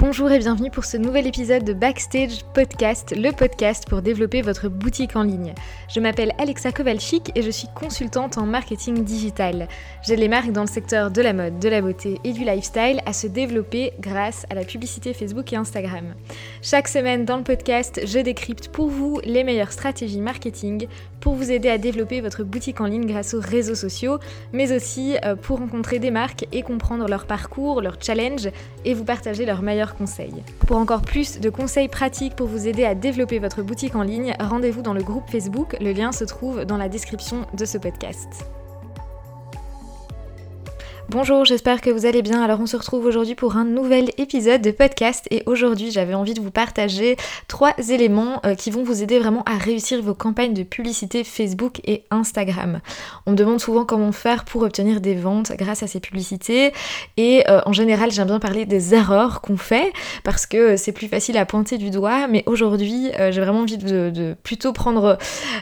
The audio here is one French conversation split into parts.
Bonjour et bienvenue pour ce nouvel épisode de Backstage Podcast, le podcast pour développer votre boutique en ligne. Je m'appelle Alexa Kowalczyk et je suis consultante en marketing digital. J'aide les marques dans le secteur de la mode, de la beauté et du lifestyle à se développer grâce à la publicité Facebook et Instagram. Chaque semaine dans le podcast, je décrypte pour vous les meilleures stratégies marketing pour vous aider à développer votre boutique en ligne grâce aux réseaux sociaux, mais aussi euh, pour rencontrer des marques et comprendre leur parcours, leurs challenges et vous partager leurs meilleurs conseils. Pour encore plus de conseils pratiques pour vous aider à développer votre boutique en ligne, rendez-vous dans le groupe Facebook, le lien se trouve dans la description de ce podcast. Bonjour, j'espère que vous allez bien. Alors on se retrouve aujourd'hui pour un nouvel épisode de podcast et aujourd'hui j'avais envie de vous partager trois éléments euh, qui vont vous aider vraiment à réussir vos campagnes de publicité Facebook et Instagram. On me demande souvent comment faire pour obtenir des ventes grâce à ces publicités et euh, en général j'aime bien parler des erreurs qu'on fait parce que c'est plus facile à pointer du doigt mais aujourd'hui euh, j'ai vraiment envie de, plutôt prendre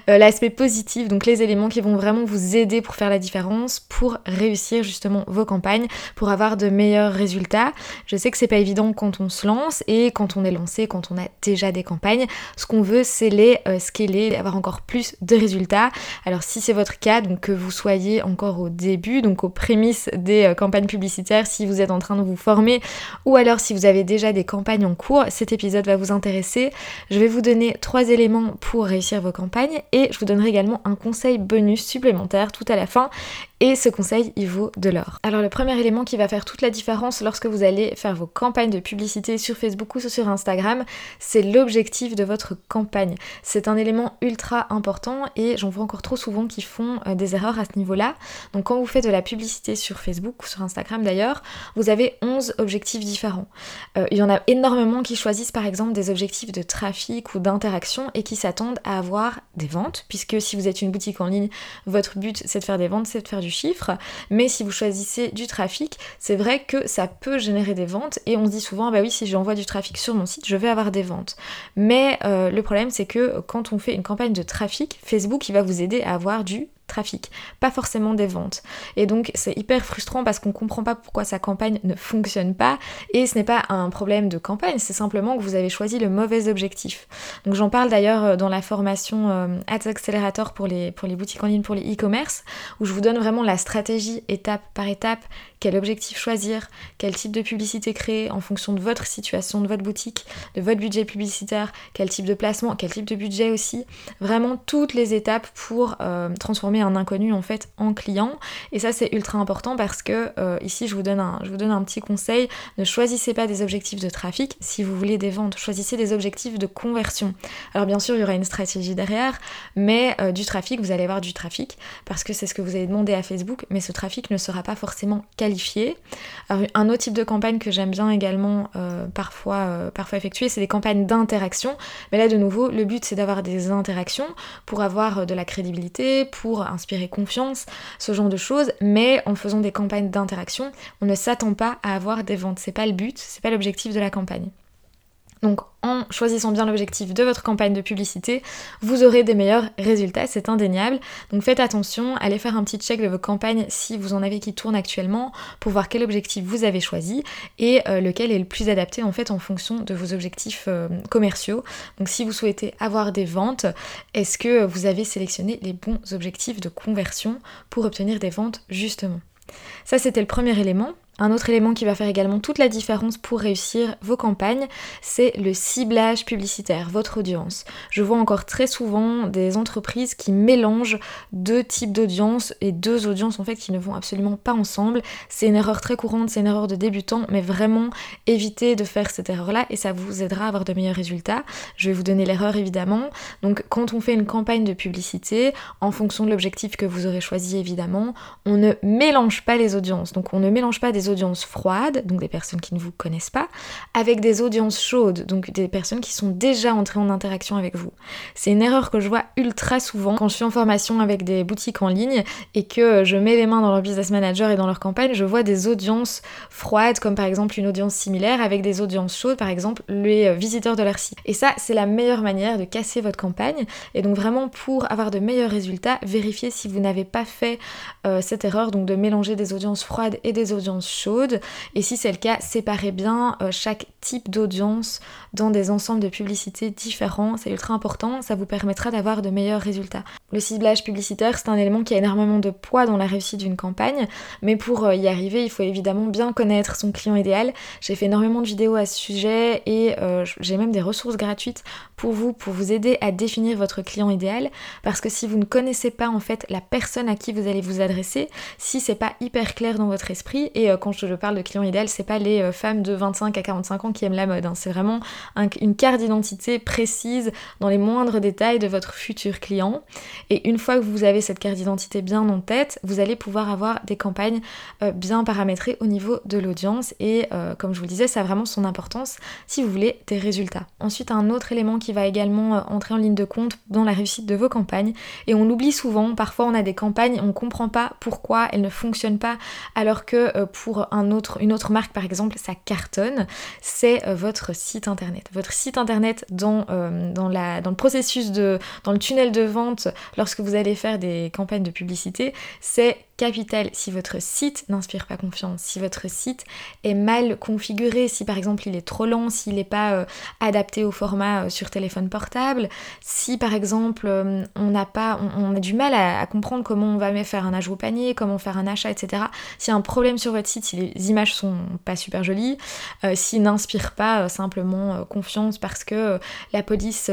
l'aspect positif donc les éléments qui vont vraiment vous aider pour faire la différence pour réussir justement campagnes pour avoir de meilleurs résultats. Je sais que c'est pas évident quand on se lance et quand on est lancé, quand on a déjà des campagnes. Ce qu'on veut, c'est les euh, scaler, avoir encore plus de résultats. Alors si c'est votre cas, donc que vous soyez encore au début, donc aux prémices des euh, campagnes publicitaires, si vous êtes en train de vous former, ou alors si vous avez déjà des campagnes en cours, cet épisode va vous intéresser. Je vais vous donner trois éléments pour réussir vos campagnes et je vous donnerai également un conseil bonus supplémentaire tout à la fin et ce conseil, il vaut de l'or. Alors le premier élément qui va faire toute la différence lorsque vous allez faire vos campagnes de publicité sur Facebook ou sur Instagram, c'est l'objectif de votre campagne. C'est un élément ultra important et j'en vois encore trop souvent qui font euh, des erreurs à ce niveau-là. Donc quand vous faites de la publicité sur Facebook ou sur Instagram d'ailleurs, vous avez 11 objectifs différents. Euh, il y en a énormément qui choisissent par exemple des objectifs de trafic ou d'interaction et qui s'attendent à avoir des ventes, puisque si vous êtes une boutique en ligne, votre but c'est de faire des ventes, c'est de faire du chiffre, mais si vous choisissez du trafic, c'est vrai que ça peut générer des ventes et on se dit souvent bah oui si j'envoie du trafic sur mon site, je vais avoir des ventes. Mais euh, le problème c'est que quand on fait une campagne de trafic, Facebook il va vous aider à avoir du trafic, pas forcément des ventes. Et donc c'est hyper frustrant parce qu'on comprend pas pourquoi sa campagne ne fonctionne pas et ce n'est pas un problème de campagne, c'est simplement que vous avez choisi le mauvais objectif. Donc j'en parle d'ailleurs euh, dans la formation euh, Ads Accelerator pour les, pour les boutiques en ligne, pour les e-commerce, où je vous donne vraiment la stratégie étape par étape, quel objectif choisir, quel type de publicité créer en fonction de votre situation, de votre boutique, de votre budget publicitaire, quel type de placement, quel type de budget aussi. Vraiment toutes les étapes pour euh, transformer un inconnu en fait en client. Et ça c'est ultra important parce que euh, ici je vous, donne un, je vous donne un petit conseil, ne choisissez pas des objectifs de trafic si vous voulez des ventes, choisissez des objectifs de conversion. Alors bien sûr il y aura une stratégie derrière, mais euh, du trafic, vous allez avoir du trafic parce que c'est ce que vous avez demandé à Facebook, mais ce trafic ne sera pas forcément qualifié. Alors un autre type de campagne que j'aime bien également euh, parfois, parfois effectuer, c'est des campagnes d'interaction. Mais là de nouveau, le but c'est d'avoir des interactions pour avoir de la crédibilité, pour inspirer confiance, ce genre de choses, mais en faisant des campagnes d'interaction, on ne s'attend pas à avoir des ventes. C'est pas le but, c'est pas l'objectif de la campagne. Donc en choisissant bien l'objectif de votre campagne de publicité, vous aurez des meilleurs résultats, c'est indéniable. Donc faites attention, allez faire un petit check de vos campagnes si vous en avez qui tournent actuellement pour voir quel objectif vous avez choisi et euh, lequel est le plus adapté en fait en fonction de vos objectifs euh, commerciaux. Donc si vous souhaitez avoir des ventes, est-ce que vous avez sélectionné les bons objectifs de conversion pour obtenir des ventes justement? Ça, c'était le premier élément. Un autre élément qui va faire également toute la différence pour réussir vos campagnes, c'est le ciblage publicitaire, votre audience. Je vois encore très souvent des entreprises qui mélangent deux types d'audience et deux audiences en fait qui ne vont absolument pas ensemble. C'est une erreur très courante, c'est une erreur de débutant, mais vraiment évitez de faire cette erreur-là et ça vous aidera à avoir de meilleurs résultats. Je vais vous donner l'erreur évidemment. Donc quand on fait une campagne de publicité, en fonction de l'objectif que vous aurez choisi évidemment, on ne mélange pas les audiences. Donc on ne mélange pas des audiences froides, donc des personnes qui ne vous connaissent pas, avec des audiences chaudes, donc des personnes qui sont déjà entrées en interaction avec vous. C'est une erreur que je vois ultra souvent quand je suis en formation avec des boutiques en ligne et que je mets les mains dans leur business manager et dans leur campagne, je vois des audiences froides, comme par exemple une audience similaire, avec des audiences chaudes, par exemple les visiteurs de leur site. Et ça, c'est la meilleure manière de casser votre campagne. Et donc vraiment, pour avoir de meilleurs résultats, vérifiez si vous n'avez pas fait euh, cette erreur, donc de mélanger des audiences froides et des audiences chaude. Et si c'est le cas, séparez bien euh, chaque types d'audience dans des ensembles de publicités différents. C'est ultra important, ça vous permettra d'avoir de meilleurs résultats. Le ciblage publicitaire, c'est un élément qui a énormément de poids dans la réussite d'une campagne, mais pour euh, y arriver, il faut évidemment bien connaître son client idéal. J'ai fait énormément de vidéos à ce sujet et euh, j'ai même des ressources gratuites pour vous, pour vous aider à définir votre client idéal, parce que si vous ne connaissez pas en fait la personne à qui vous allez vous adresser, si c'est pas hyper clair dans votre esprit, et euh, quand je parle de client idéal, c'est pas les femmes de 25 à 45 ans qui aiment la mode, hein. c'est vraiment une carte d'identité précise dans les moindres détails de votre futur client. Et une fois que vous avez cette carte d'identité bien en tête, vous allez pouvoir avoir des campagnes euh, bien paramétrées au niveau de l'audience. Et euh, comme je vous le disais, ça a vraiment son importance si vous voulez des résultats. Ensuite, un autre élément qui va également euh, entrer en ligne de compte dans la réussite de vos campagnes, et on l'oublie souvent, parfois on a des campagnes, on ne comprend pas pourquoi elles ne fonctionnent pas, alors que pour un autre, une autre marque par exemple, ça cartonne, c'est votre site internet. Votre site internet dans, dans, la, dans le processus de, dans le tunnel de vente, lorsque vous allez faire des campagnes de publicité, c'est capital si votre site n'inspire pas confiance, si votre site est mal configuré, si par exemple il est trop lent, s'il n'est pas euh, adapté au format euh, sur téléphone portable, si par exemple euh, on n'a pas, on, a du mal à, comprendre comment on va faire un ajout au panier, comment faire un achat, etc. S'il y a un problème sur votre site, si les images sont pas super jolies, s'il n'inspire pas simplement confiance parce que la police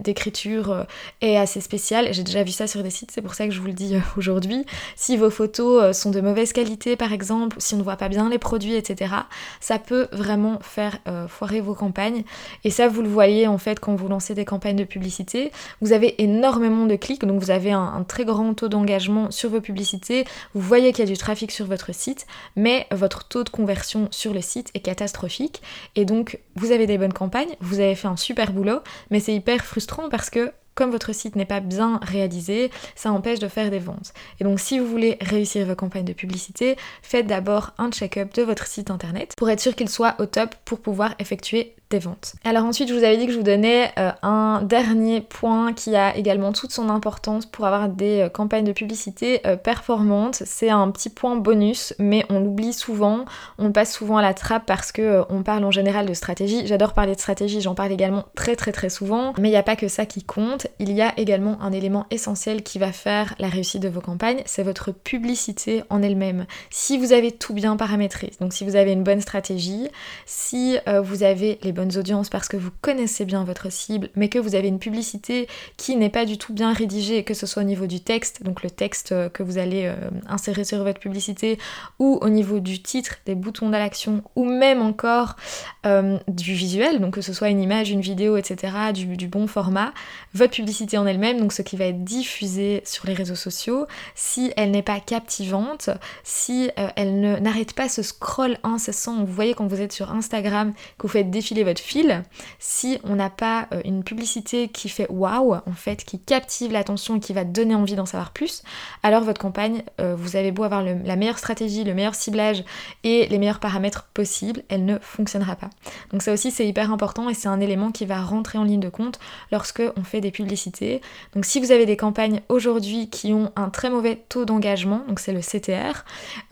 d'écriture est assez spéciale, j'ai déjà vu ça sur des sites, c'est pour ça que je vous le dis aujourd'hui. Si photos euh, sont de mauvaise qualité par exemple, si on ne voit pas bien les produits, etc., ça peut vraiment faire euh, foirer vos campagnes. Et ça, vous le voyez en fait quand vous lancez des campagnes de publicité. Vous avez énormément de clics, donc vous avez un, très grand taux d'engagement sur vos publicités. Vous voyez qu'il y a du trafic sur votre site, mais votre taux de conversion sur le site est catastrophique. Et donc, vous avez des bonnes campagnes, vous avez fait un super boulot, mais c'est hyper frustrant parce que comme votre site n'est pas bien réalisé, ça empêche de faire des ventes. Et donc si vous voulez réussir vos campagnes de publicité, faites d'abord un check-up de votre site internet pour être sûr qu'il soit au top pour pouvoir effectuer des ventes. Alors ensuite, je vous avais dit que je vous donnais euh, un dernier point qui a également toute son importance pour avoir des euh, campagnes de publicité euh, performantes. C'est un petit point bonus, mais on l'oublie souvent, on passe souvent à la trappe parce que on parle en général de stratégie. J'adore parler de stratégie, j'en parle également très très très souvent, mais il n'y a pas que ça qui compte. Il y a également un élément essentiel qui va faire la réussite de vos campagnes, c'est votre publicité en elle-même. Si vous avez tout bien paramétré, donc si vous avez une bonne stratégie, si vous avez les bonnes audiences parce que vous connaissez bien votre cible, mais que vous avez une publicité qui n'est pas du tout bien rédigée, que ce soit au niveau du texte, donc le texte euh, que vous allez euh, insérer sur votre publicité, ou au niveau du titre, des boutons d'action, ou même encore euh, du visuel, donc que ce soit une image, une vidéo, etc., du, du bon format, votre publicité en elle-même, donc ce qui va être diffusé sur les réseaux sociaux, si elle n'est pas captivante, si elle n'arrête pas ce scroll incessant, vous voyez quand vous êtes sur Instagram, que vous faites défiler votre fil, si on n'a pas euh, une publicité qui fait waouh, en fait, qui captive l'attention et qui va donner envie d'en savoir plus, alors votre campagne, euh, vous avez beau avoir la meilleure stratégie, le meilleur ciblage et les meilleurs paramètres possibles, elle ne fonctionnera pas. Donc ça aussi c'est hyper important et c'est un élément qui va rentrer en ligne de compte lorsque on fait des publicités. Donc si vous avez des campagnes aujourd'hui qui ont un très mauvais taux d'engagement, donc c'est le CTR,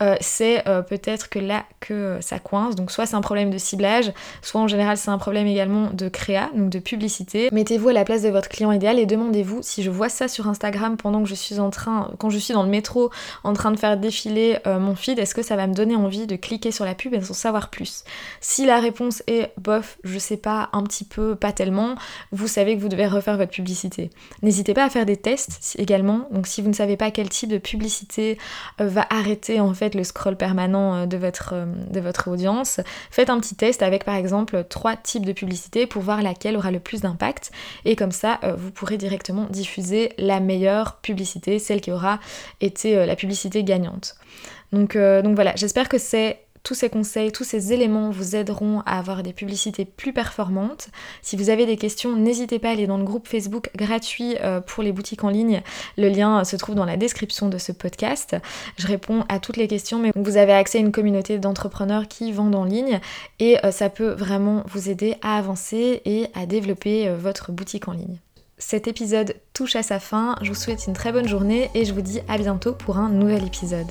euh, c'est peut-être que là que ça coince. Donc soit c'est un problème de ciblage, soit en général c'est un problème également de créa, donc de publicité. Mettez-vous à la place de votre client idéal et demandez-vous si je vois ça sur Instagram pendant que je suis en train, quand je suis dans le métro en train de faire défiler euh, mon feed, est-ce que ça va me donner envie de cliquer sur la pub et d'en savoir plus? Si la réponse est bof, je sais pas, un petit peu, pas tellement, vous savez que vous devez refaire votre publicité. N'hésitez pas à faire des tests également, donc si vous ne savez pas quel type de publicité euh, va arrêter en fait le scroll permanent euh, de votre, de votre audience, faites un petit test avec par exemple trois types de publicité pour voir laquelle aura le plus d'impact. Et comme ça, euh, vous pourrez directement diffuser la meilleure publicité, celle qui aura été euh, la publicité gagnante. Donc, euh, donc voilà, j'espère que c'est tous ces conseils, tous ces éléments vous aideront à avoir des publicités plus performantes. Si vous avez des questions, n'hésitez pas à aller dans le groupe Facebook gratuit euh, pour les boutiques en ligne. Le lien se trouve dans la description de ce podcast. Je réponds à toutes les questions, mais vous avez accès à une communauté d'entrepreneurs qui vendent en ligne et euh, ça peut vraiment vous aider à avancer et à développer euh, votre boutique en ligne. Cet épisode touche à sa fin, je vous souhaite une très bonne journée et je vous dis à bientôt pour un nouvel épisode.